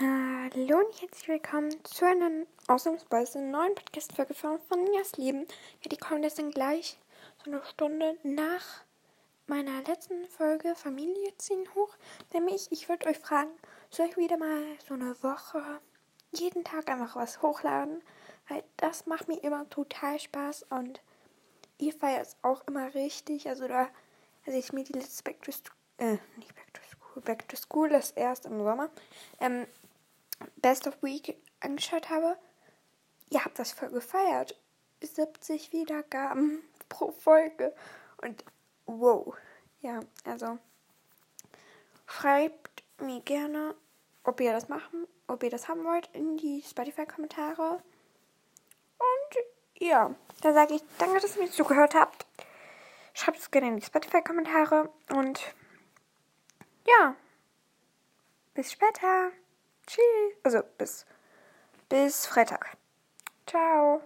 Hallo und herzlich willkommen zu einer ausnahmsweise neuen Podcast-Folge von, von Nias Leben. Ja, die kommt jetzt dann gleich so eine Stunde nach meiner letzten Folge Familie ziehen hoch. Nämlich, ich würde euch fragen, soll ich wieder mal so eine Woche jeden Tag einfach was hochladen? Weil das macht mir immer total Spaß und ihr feiert es auch immer richtig. Also da, als ich mir die letzte Back to äh, nicht Back to School, Back to School, das erst im Sommer, ähm, Best of Week angeschaut habe, ihr habt das voll gefeiert. 70 Wiedergaben pro Folge. Und wow. Ja, also schreibt mir gerne, ob ihr das machen, ob ihr das haben wollt, in die Spotify-Kommentare. Und ja, da sage ich danke, dass ihr mir zugehört habt. Schreibt es gerne in die Spotify-Kommentare. Und ja, bis später. Tschüss. Also bis, bis Freitag. Ciao.